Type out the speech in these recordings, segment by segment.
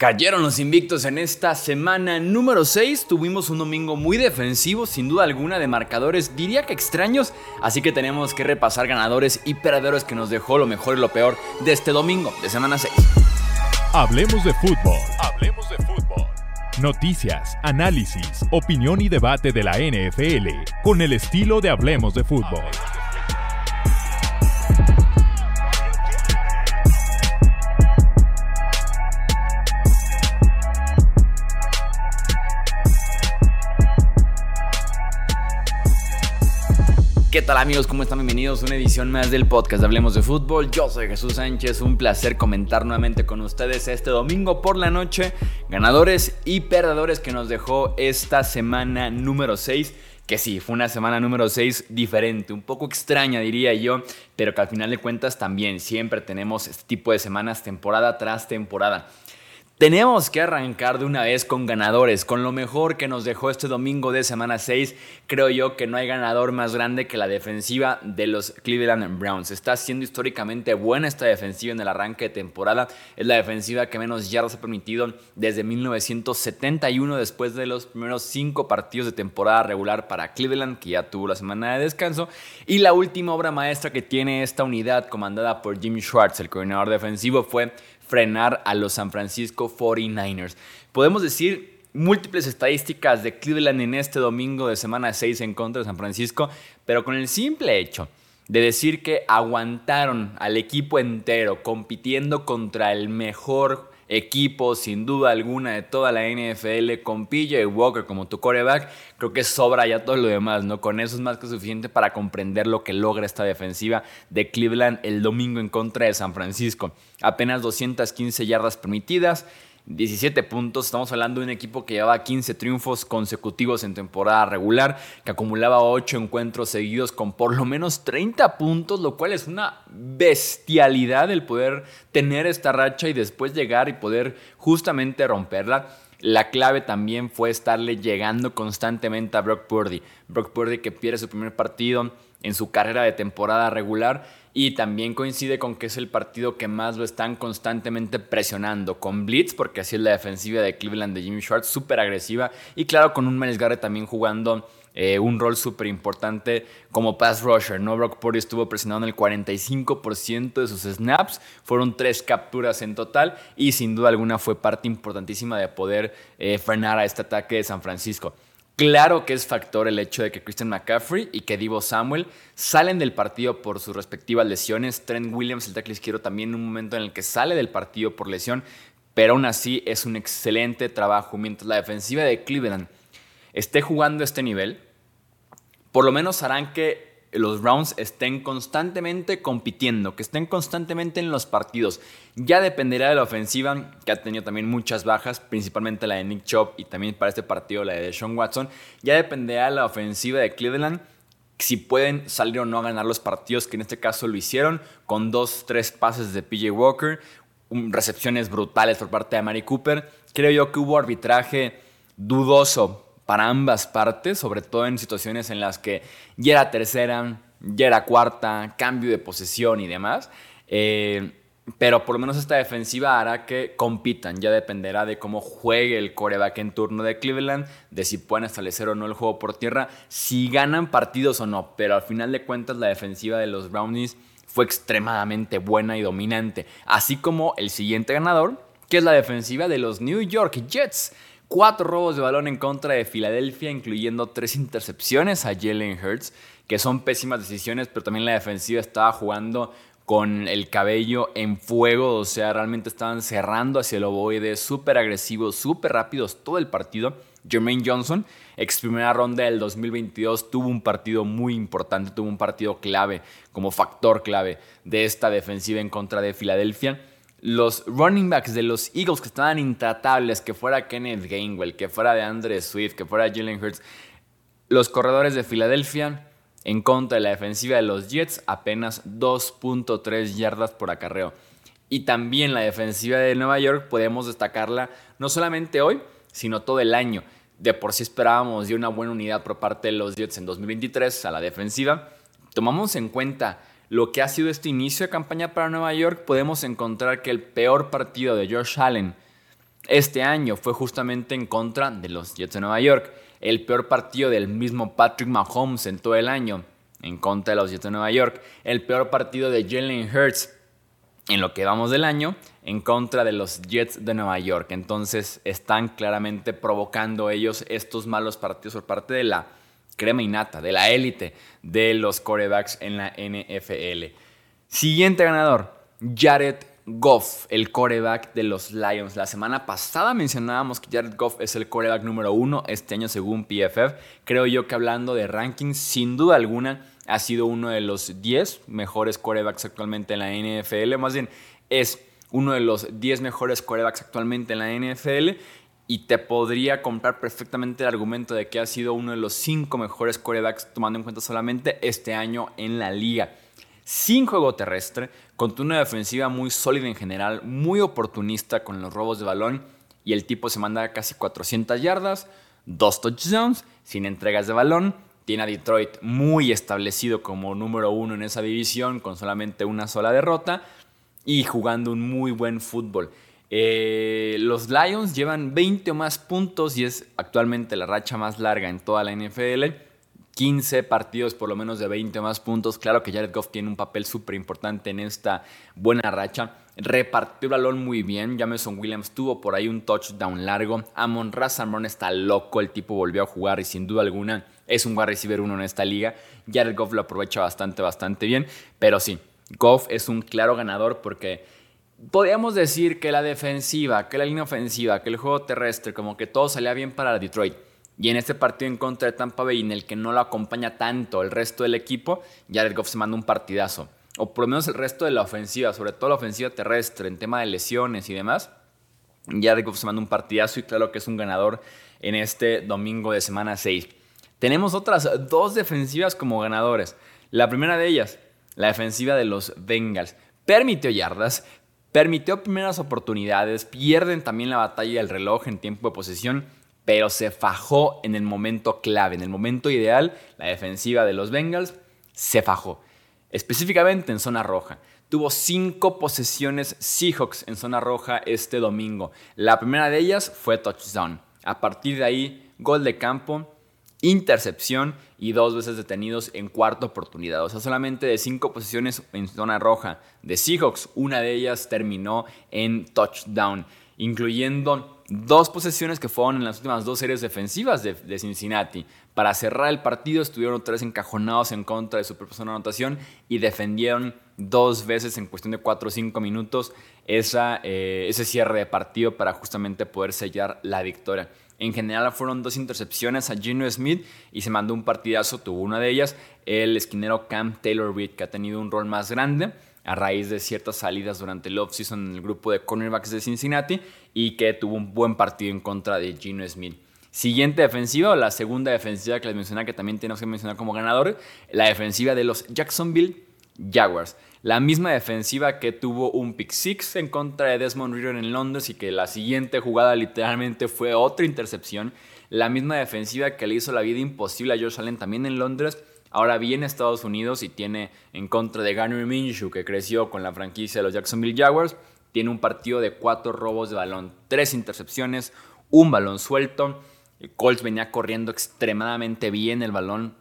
Cayeron los invictos en esta semana número 6. Tuvimos un domingo muy defensivo, sin duda alguna, de marcadores, diría que extraños. Así que tenemos que repasar ganadores y perdedores que nos dejó lo mejor y lo peor de este domingo de semana 6. Hablemos de fútbol. Hablemos de fútbol. Noticias, análisis, opinión y debate de la NFL con el estilo de Hablemos de fútbol. ¿Qué tal amigos? ¿Cómo están? Bienvenidos a una edición más del podcast de Hablemos de Fútbol. Yo soy Jesús Sánchez, un placer comentar nuevamente con ustedes este domingo por la noche, ganadores y perdedores que nos dejó esta semana número 6. Que sí, fue una semana número 6 diferente, un poco extraña diría yo, pero que al final de cuentas también siempre tenemos este tipo de semanas temporada tras temporada. Tenemos que arrancar de una vez con ganadores, con lo mejor que nos dejó este domingo de semana 6. Creo yo que no hay ganador más grande que la defensiva de los Cleveland Browns. Está siendo históricamente buena esta defensiva en el arranque de temporada. Es la defensiva que menos yardas ha permitido desde 1971, después de los primeros cinco partidos de temporada regular para Cleveland, que ya tuvo la semana de descanso. Y la última obra maestra que tiene esta unidad, comandada por Jimmy Schwartz, el coordinador defensivo, fue frenar a los San Francisco 49ers. Podemos decir múltiples estadísticas de Cleveland en este domingo de semana 6 en contra de San Francisco, pero con el simple hecho de decir que aguantaron al equipo entero compitiendo contra el mejor equipo, sin duda alguna, de toda la NFL, con PJ Walker como tu coreback, creo que sobra ya todo lo demás, ¿no? Con eso es más que suficiente para comprender lo que logra esta defensiva de Cleveland el domingo en contra de San Francisco. Apenas 215 yardas permitidas, 17 puntos. Estamos hablando de un equipo que llevaba 15 triunfos consecutivos en temporada regular, que acumulaba 8 encuentros seguidos con por lo menos 30 puntos, lo cual es una bestialidad el poder tener esta racha y después llegar y poder justamente romperla. La clave también fue estarle llegando constantemente a Brock Purdy. Brock Purdy que pierde su primer partido en su carrera de temporada regular y también coincide con que es el partido que más lo están constantemente presionando con Blitz, porque así es la defensiva de Cleveland de Jimmy Schwartz, súper agresiva y claro con un Miles Garrett también jugando eh, un rol súper importante como pass rusher. ¿no? Brock Purdy estuvo presionando el 45% de sus snaps, fueron tres capturas en total y sin duda alguna fue parte importantísima de poder eh, frenar a este ataque de San Francisco. Claro que es factor el hecho de que Christian McCaffrey y que Divo Samuel salen del partido por sus respectivas lesiones. Trent Williams, el tackle izquierdo, también un momento en el que sale del partido por lesión, pero aún así es un excelente trabajo. Mientras la defensiva de Cleveland esté jugando este nivel, por lo menos harán que los Browns estén constantemente compitiendo, que estén constantemente en los partidos. Ya dependerá de la ofensiva, que ha tenido también muchas bajas, principalmente la de Nick Chubb y también para este partido la de Sean Watson. Ya dependerá de la ofensiva de Cleveland si pueden salir o no a ganar los partidos, que en este caso lo hicieron, con dos, tres pases de PJ Walker, recepciones brutales por parte de Mary Cooper. Creo yo que hubo arbitraje dudoso para ambas partes, sobre todo en situaciones en las que ya era tercera, ya era cuarta, cambio de posesión y demás. Eh, pero por lo menos esta defensiva hará que compitan. Ya dependerá de cómo juegue el coreback en turno de Cleveland, de si pueden establecer o no el juego por tierra, si ganan partidos o no. Pero al final de cuentas, la defensiva de los Brownies fue extremadamente buena y dominante. Así como el siguiente ganador, que es la defensiva de los New York Jets cuatro robos de balón en contra de Filadelfia, incluyendo tres intercepciones a Jalen Hurts, que son pésimas decisiones, pero también la defensiva estaba jugando con el cabello en fuego, o sea, realmente estaban cerrando hacia el ovoide, súper agresivos, súper rápidos todo el partido. Jermaine Johnson, ex primera ronda del 2022, tuvo un partido muy importante, tuvo un partido clave, como factor clave de esta defensiva en contra de Filadelfia los running backs de los Eagles que estaban intratables, que fuera Kenneth Gainwell, que fuera de Andre Swift, que fuera Jalen Hurts, los corredores de Filadelfia en contra de la defensiva de los Jets, apenas 2.3 yardas por acarreo. Y también la defensiva de Nueva York podemos destacarla no solamente hoy, sino todo el año. De por sí esperábamos de una buena unidad por parte de los Jets en 2023 a la defensiva. Tomamos en cuenta lo que ha sido este inicio de campaña para Nueva York, podemos encontrar que el peor partido de Josh Allen este año fue justamente en contra de los Jets de Nueva York. El peor partido del mismo Patrick Mahomes en todo el año en contra de los Jets de Nueva York. El peor partido de Jalen Hurts en lo que vamos del año en contra de los Jets de Nueva York. Entonces están claramente provocando ellos estos malos partidos por parte de la crema innata, de la élite de los corebacks en la NFL. Siguiente ganador, Jared Goff, el coreback de los Lions. La semana pasada mencionábamos que Jared Goff es el coreback número uno este año según PFF. Creo yo que hablando de rankings, sin duda alguna, ha sido uno de los 10 mejores corebacks actualmente en la NFL. Más bien, es uno de los 10 mejores corebacks actualmente en la NFL. Y te podría comprar perfectamente el argumento de que ha sido uno de los 5 mejores corebacks, tomando en cuenta solamente este año en la liga. Sin juego terrestre, con una defensiva muy sólida en general, muy oportunista con los robos de balón. Y el tipo se manda casi 400 yardas, dos touchdowns, sin entregas de balón tiene a Detroit muy establecido como número uno en esa división, con solamente una sola derrota y jugando un muy buen fútbol. Eh, los Lions llevan 20 o más puntos y es actualmente la racha más larga en toda la NFL. 15 partidos por lo menos de 20 o más puntos. Claro que Jared Goff tiene un papel súper importante en esta buena racha. Repartió el balón muy bien. Jameson Williams tuvo por ahí un touchdown largo. Amon Razamron está loco. El tipo volvió a jugar y sin duda alguna es un wide receiver uno en esta liga. Jared Goff lo aprovecha bastante, bastante bien. Pero sí, Goff es un claro ganador porque podríamos decir que la defensiva, que la línea ofensiva, que el juego terrestre, como que todo salía bien para Detroit. Y en este partido en contra de Tampa Bay, en el que no lo acompaña tanto el resto del equipo, Jared Goff se manda un partidazo. O por lo menos el resto de la ofensiva, sobre todo la ofensiva terrestre, en tema de lesiones y demás. Jared Goff se manda un partidazo y claro que es un ganador en este domingo de semana 6. Tenemos otras dos defensivas como ganadores. La primera de ellas, la defensiva de los Bengals. Permitió yardas, permitió primeras oportunidades, pierden también la batalla del reloj en tiempo de posesión, pero se fajó en el momento clave, en el momento ideal, la defensiva de los Bengals se fajó, específicamente en zona roja. Tuvo cinco posesiones Seahawks en zona roja este domingo. La primera de ellas fue touchdown. A partir de ahí, gol de campo, intercepción y dos veces detenidos en cuarta oportunidad. O sea, solamente de cinco posiciones en zona roja de Seahawks, una de ellas terminó en touchdown, incluyendo dos posesiones que fueron en las últimas dos series defensivas de, Cincinnati. Para cerrar el partido estuvieron tres encajonados en contra de su propia anotación y defendieron dos veces en cuestión de cuatro o cinco minutos esa, eh, ese cierre de partido para justamente poder sellar la victoria. En general fueron dos intercepciones a Gino Smith y se mandó un partidazo, tuvo una de ellas, el esquinero Cam Taylor Reed, que ha tenido un rol más grande a raíz de ciertas salidas durante el offseason en el grupo de cornerbacks de Cincinnati y que tuvo un buen partido en contra de Gino Smith. Siguiente defensiva, o la segunda defensiva que les mencioné, que también tenemos que mencionar como ganador, la defensiva de los Jacksonville Jaguars. La misma defensiva que tuvo un pick six en contra de Desmond Reader en Londres y que la siguiente jugada literalmente fue otra intercepción. La misma defensiva que le hizo la vida imposible a Josh Allen también en Londres. Ahora viene a Estados Unidos y tiene en contra de Garner Minshew, que creció con la franquicia de los Jacksonville Jaguars. Tiene un partido de cuatro robos de balón, tres intercepciones, un balón suelto. Colts venía corriendo extremadamente bien el balón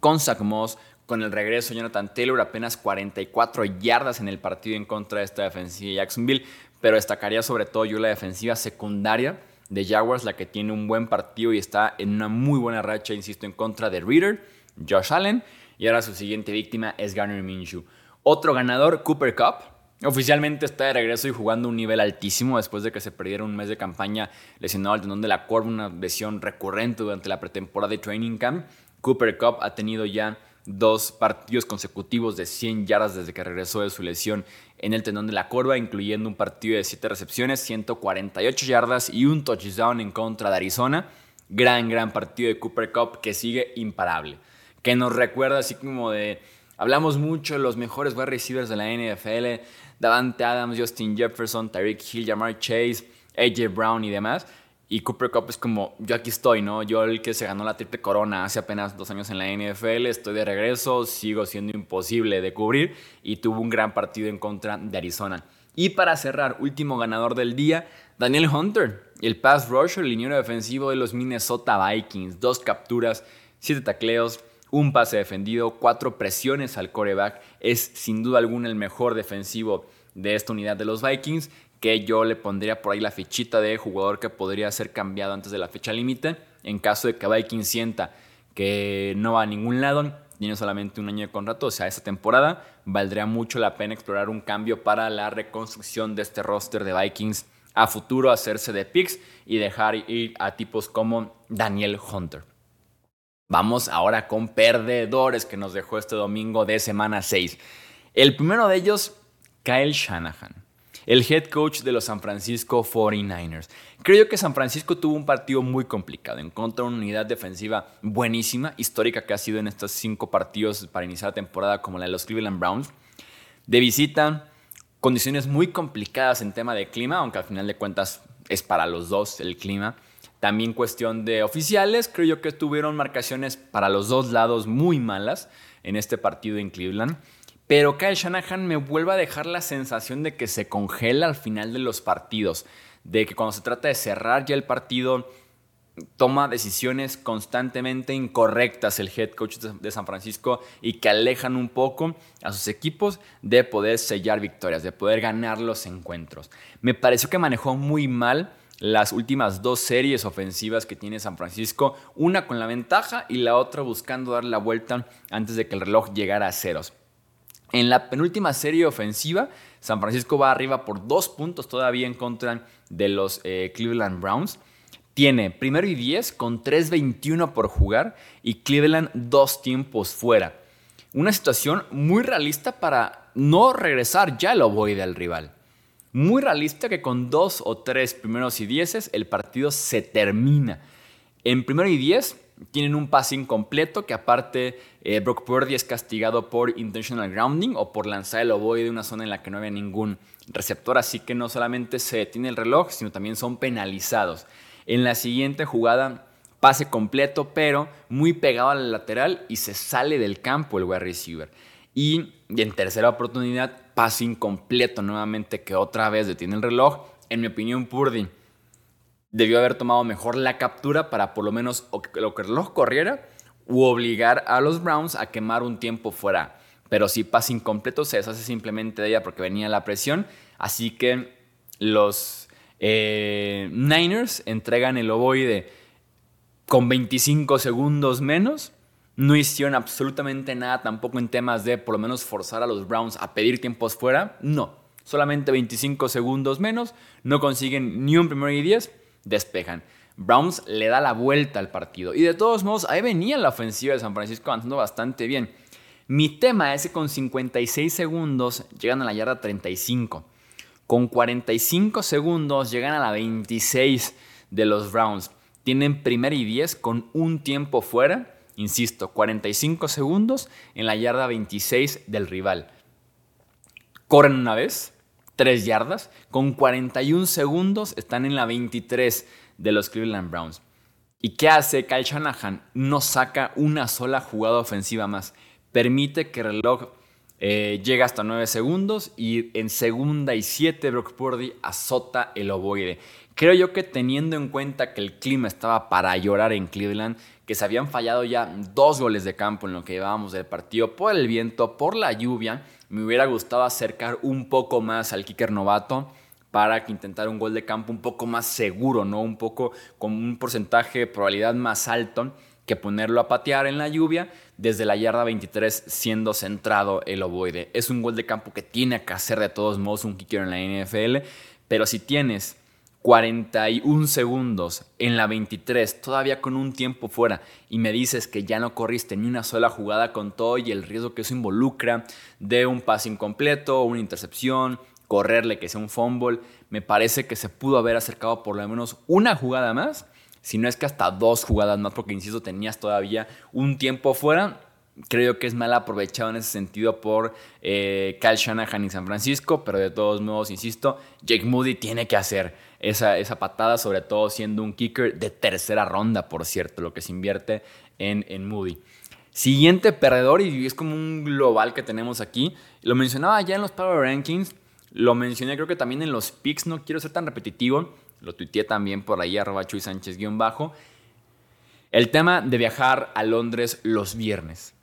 con Zach Moss, con el regreso de Jonathan Taylor, apenas 44 yardas en el partido en contra de esta defensiva de Jacksonville, pero destacaría sobre todo yo la defensiva secundaria de Jaguars, la que tiene un buen partido y está en una muy buena racha, insisto, en contra de Reader, Josh Allen, y ahora su siguiente víctima es Garner Minshew. Otro ganador, Cooper Cup, Oficialmente está de regreso y jugando un nivel altísimo después de que se perdiera un mes de campaña lesionado al tendón de la corva, una lesión recurrente durante la pretemporada de Training Camp. Cooper Cup ha tenido ya dos partidos consecutivos de 100 yardas desde que regresó de su lesión en el tendón de la corva, incluyendo un partido de 7 recepciones, 148 yardas y un touchdown en contra de Arizona. Gran, gran partido de Cooper Cup que sigue imparable. Que nos recuerda así como de... Hablamos mucho de los mejores wide receivers de la NFL, Davante Adams, Justin Jefferson, Tyreek Hill, Jamar Chase, AJ Brown y demás. Y Cooper Cup es como, yo aquí estoy, ¿no? Yo el que se ganó la triple corona hace apenas dos años en la NFL, estoy de regreso, sigo siendo imposible de cubrir y tuvo un gran partido en contra de Arizona. Y para cerrar, último ganador del día, Daniel Hunter, el pass rusher, el liniero defensivo de los Minnesota Vikings. Dos capturas, siete tacleos, un pase defendido, cuatro presiones al coreback. Es sin duda alguna el mejor defensivo de esta unidad de los Vikings, que yo le pondría por ahí la fichita de jugador que podría ser cambiado antes de la fecha límite, en caso de que Vikings sienta que no va a ningún lado tiene solamente un año de contrato, o sea, esa temporada valdría mucho la pena explorar un cambio para la reconstrucción de este roster de Vikings a futuro, hacerse de picks y dejar ir a tipos como Daniel Hunter. Vamos ahora con perdedores que nos dejó este domingo de semana 6. El primero de ellos, Kyle Shanahan el head coach de los San Francisco 49ers. Creo que San Francisco tuvo un partido muy complicado. Encontró una unidad defensiva buenísima, histórica que ha sido en estos cinco partidos para iniciar la temporada, como la de los Cleveland Browns. De visita, condiciones muy complicadas en tema de clima, aunque al final de cuentas es para los dos el clima. También cuestión de oficiales, creo yo que tuvieron marcaciones para los dos lados muy malas en este partido en Cleveland. Pero Kyle Shanahan me vuelve a dejar la sensación de que se congela al final de los partidos, de que cuando se trata de cerrar ya el partido toma decisiones constantemente incorrectas el head coach de San Francisco y que alejan un poco a sus equipos de poder sellar victorias, de poder ganar los encuentros. Me pareció que manejó muy mal las últimas dos series ofensivas que tiene San Francisco, una con la ventaja y la otra buscando dar la vuelta antes de que el reloj llegara a ceros. En la penúltima serie ofensiva, San Francisco va arriba por dos puntos todavía en contra de los eh, Cleveland Browns. Tiene primero y 10 con 3.21 por jugar y Cleveland dos tiempos fuera. Una situación muy realista para no regresar ya lo voy del rival. Muy realista que con dos o tres primeros y dieces el partido se termina. En primero y 10 tienen un pase incompleto que aparte eh, Brock Purdy es castigado por intentional grounding o por lanzar el ovoide de una zona en la que no había ningún receptor, así que no solamente se detiene el reloj, sino también son penalizados. En la siguiente jugada, pase completo, pero muy pegado al lateral y se sale del campo el wide receiver. Y, en tercera oportunidad, pase incompleto nuevamente que otra vez detiene el reloj. En mi opinión, Purdy debió haber tomado mejor la captura para por lo menos lo que el reloj corriera u obligar a los Browns a quemar un tiempo fuera. Pero si pasa incompleto, se deshace simplemente de ella porque venía la presión. Así que los eh, Niners entregan el ovoide con 25 segundos menos. No hicieron absolutamente nada tampoco en temas de por lo menos forzar a los Browns a pedir tiempos fuera. No, solamente 25 segundos menos. No consiguen ni un primero y 10 despejan. Browns le da la vuelta al partido. Y de todos modos, ahí venía la ofensiva de San Francisco avanzando bastante bien. Mi tema es que con 56 segundos llegan a la yarda 35. Con 45 segundos llegan a la 26 de los Browns. Tienen primer y 10 con un tiempo fuera. Insisto, 45 segundos en la yarda 26 del rival. Corren una vez, 3 yardas. Con 41 segundos están en la 23 de los Cleveland Browns. ¿Y qué hace Kyle Shanahan? No saca una sola jugada ofensiva más. Permite que el reloj eh, llegue hasta 9 segundos y en segunda y 7 Brock Purdy azota el ovoide. Creo yo que teniendo en cuenta que el clima estaba para llorar en Cleveland, que se habían fallado ya dos goles de campo en lo que llevábamos del partido por el viento, por la lluvia, me hubiera gustado acercar un poco más al kicker novato para que intentara un gol de campo un poco más seguro, ¿no? Un poco con un porcentaje de probabilidad más alto que ponerlo a patear en la lluvia desde la yarda 23 siendo centrado el ovoide. Es un gol de campo que tiene que hacer de todos modos un kicker en la NFL, pero si tienes 41 segundos en la 23, todavía con un tiempo fuera, y me dices que ya no corriste ni una sola jugada con todo y el riesgo que eso involucra de un pase incompleto, una intercepción, correrle que sea un fumble, me parece que se pudo haber acercado por lo menos una jugada más, si no es que hasta dos jugadas más, porque insisto, tenías todavía un tiempo fuera creo que es mal aprovechado en ese sentido por eh, Kyle Shanahan y San Francisco, pero de todos modos, insisto, Jake Moody tiene que hacer esa, esa patada, sobre todo siendo un kicker de tercera ronda, por cierto, lo que se invierte en, en Moody. Siguiente perdedor, y es como un global que tenemos aquí, lo mencionaba ya en los Power Rankings, Lo mencioné creo que también en los picks, no quiero ser tan repetitivo. Lo tuiteé también por ahí, arroba Chuy Sánchez guion bajo. El tema de viajar a Londres los viernes.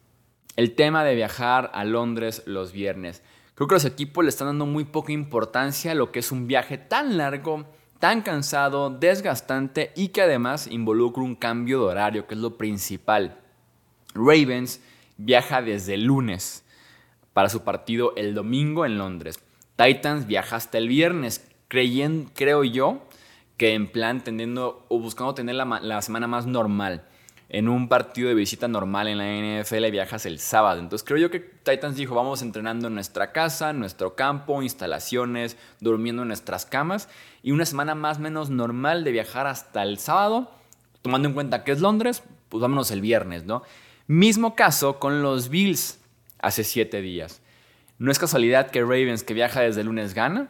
El tema de viajar a Londres los viernes. Creo que los equipos le están dando muy poca importancia a lo que es un viaje tan largo, tan cansado, desgastante y que además involucra un cambio de horario, que es lo principal. Ravens viaja desde el lunes para su partido el domingo en Londres. Titans viaja hasta el viernes, creyendo, creo yo, que en plan tendiendo o buscando tener la, semana más normal. En un partido de visita normal en la NFL viajas el sábado. Entonces creo yo que Titans dijo, vamos entrenando en nuestra casa, en nuestro campo, instalaciones, durmiendo en nuestras camas. Y una semana más menos normal de viajar hasta el sábado, tomando en cuenta que es Londres, pues vámonos el viernes, ¿no? Mismo caso con los Bills hace siete días. No es casualidad que Ravens, que viaja desde lunes, gana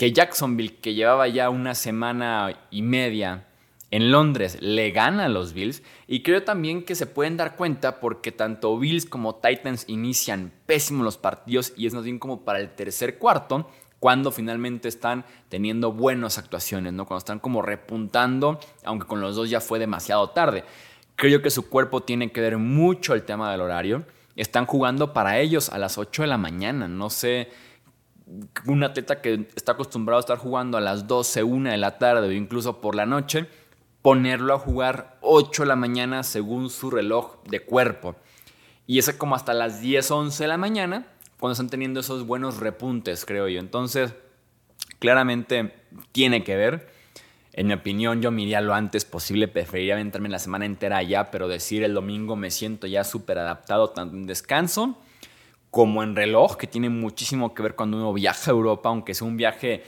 que Jacksonville, que llevaba ya una semana y media en Londres, le gana a los Bills. Y creo también que se pueden dar cuenta porque tanto Bills como Titans inician pésimos los partidos y es más bien como para el tercer cuarto cuando finalmente están teniendo buenas actuaciones, ¿no? Cuando están como repuntando, aunque con los dos ya fue demasiado tarde. Creo que su cuerpo tiene que ver mucho el tema del horario. Están jugando para ellos a las 8 de la mañana. No sé un atleta que está acostumbrado a estar jugando a las 12, 1 de la tarde o incluso por la noche, ponerlo a jugar 8 de la mañana según su reloj de cuerpo. Y es como hasta las 10, 11 de la mañana cuando están teniendo esos buenos repuntes, creo yo. Entonces, claramente tiene que ver. En mi opinión, yo me iría lo antes posible. Preferiría aventarme la semana entera allá, pero decir el domingo me siento ya súper adaptado, tanto en descanso como en reloj, que tiene muchísimo que ver cuando uno viaja a Europa, aunque sea un viaje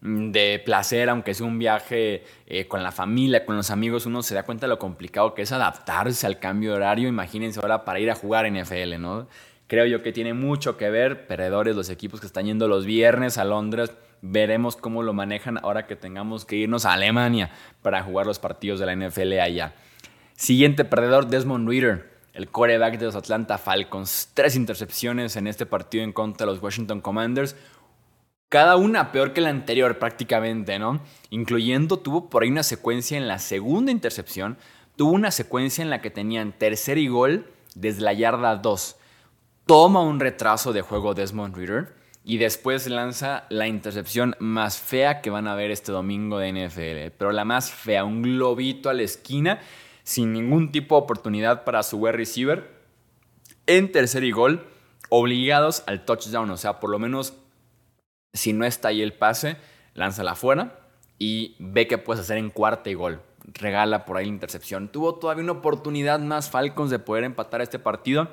mm, de placer, aunque sea un viaje eh, con la familia, con los amigos, uno se da cuenta de lo complicado que es adaptarse al cambio de horario. Imagínense ahora para ir a jugar NFL, ¿no? Creo yo que tiene mucho que ver, perdedores, los equipos que están yendo los viernes a Londres, veremos cómo lo manejan ahora que tengamos que irnos a Alemania para jugar los partidos de la NFL allá. Siguiente perdedor, Desmond Reader el coreback de los Atlanta Falcons. Tres intercepciones en este partido en contra de los Washington Commanders. Cada una peor que la anterior prácticamente, ¿no? Incluyendo, tuvo por ahí una secuencia en la segunda intercepción. Tuvo una secuencia en la que tenían tercer y gol desde la yarda 2. Toma un retraso de juego Desmond Reader y después lanza la intercepción más fea que van a ver este domingo de NFL. Pero la más fea, un globito a la esquina sin ningún tipo de oportunidad para su wide receiver. En tercer y gol, obligados al touchdown. O sea, por lo menos, si no está ahí el pase, lánzala afuera y ve qué puedes hacer en cuarta y gol. Regala por ahí la intercepción. Tuvo todavía una oportunidad más Falcons de poder empatar este partido.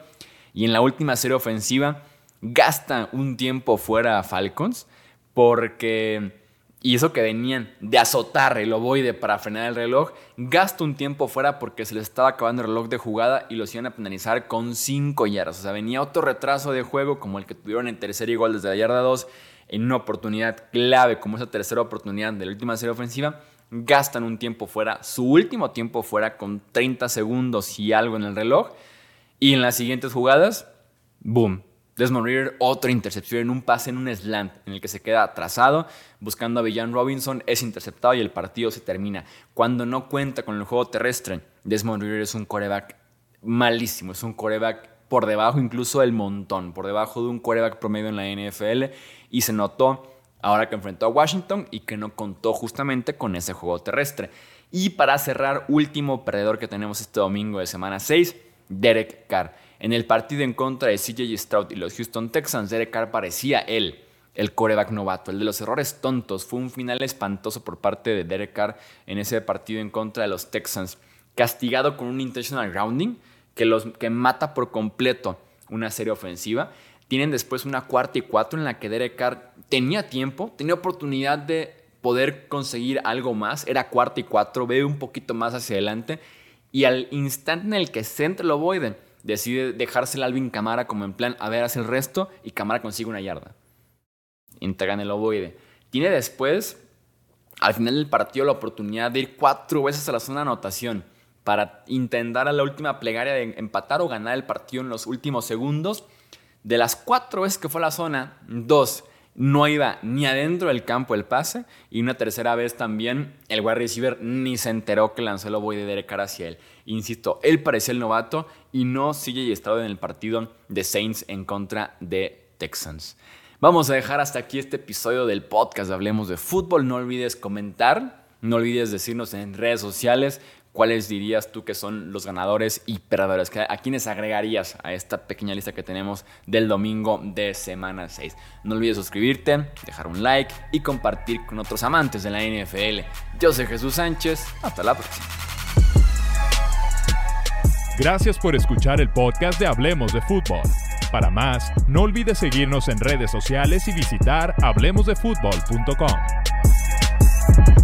Y en la última serie ofensiva, gasta un tiempo fuera a Falcons porque y eso que venían de azotar el ovoide para frenar el reloj, gasta un tiempo fuera porque se les estaba acabando el reloj de jugada y los iban a penalizar con 5 yardas. O sea, venía otro retraso de juego como el que tuvieron en tercer gol desde la yarda 2 en una oportunidad clave como esa tercera oportunidad de la última serie ofensiva. Gastan un tiempo fuera, su último tiempo fuera con 30 segundos y algo en el reloj. Y en las siguientes jugadas, boom, Desmond Reader, otra intercepción en un pase en un slant en el que se queda atrasado, buscando a Villan Robinson, es interceptado y el partido se termina. Cuando no cuenta con el juego terrestre, Desmond Reader es un coreback malísimo, es un coreback por debajo incluso del montón, por debajo de un coreback promedio en la NFL y se notó ahora que enfrentó a Washington y que no contó justamente con ese juego terrestre. Y para cerrar, último perdedor que tenemos este domingo de semana 6, Derek Carr. En el partido en contra de CJ Stroud y los Houston Texans, Derek Carr parecía él, el coreback novato, el de los errores tontos. Fue un final espantoso por parte de Derek Carr en ese partido en contra de los Texans. Castigado con un intentional grounding que, los, que mata por completo una serie ofensiva. Tienen después una cuarta y cuatro en la que Derek Carr tenía tiempo, tenía oportunidad de poder conseguir algo más. Era cuarta y cuatro, ve un poquito más hacia adelante. Y al instante en el que centra el ovoide, decide dejársela a Alvin Camara como en plan, a ver, hace el resto y Camara consigue una yarda. Entregan el ovoide. Tiene después, al final del partido, la oportunidad de ir cuatro veces a la zona de anotación para intentar a la última plegaria de empatar o ganar el partido en los últimos segundos. De las cuatro veces que fue a la zona, dos no iba ni adentro del campo el pase y una tercera vez también el wide receiver ni se enteró que lanzó el voy de Carr hacia él. Insisto, él parecía el novato y no sigue estado en el partido de Saints en contra de Texans. Vamos a dejar hasta aquí este episodio del podcast Hablemos de Fútbol. No olvides comentar, no olvides decirnos en redes sociales ¿cuáles dirías tú que son los ganadores y perdedores? ¿A quiénes agregarías a esta pequeña lista que tenemos del domingo de semana 6? No olvides suscribirte, dejar un like y compartir con otros amantes de la NFL. Yo soy Jesús Sánchez, hasta la próxima. Gracias por escuchar el podcast de Hablemos de Fútbol. Para más, no olvides seguirnos en redes sociales y visitar hablemosdefutbol.com.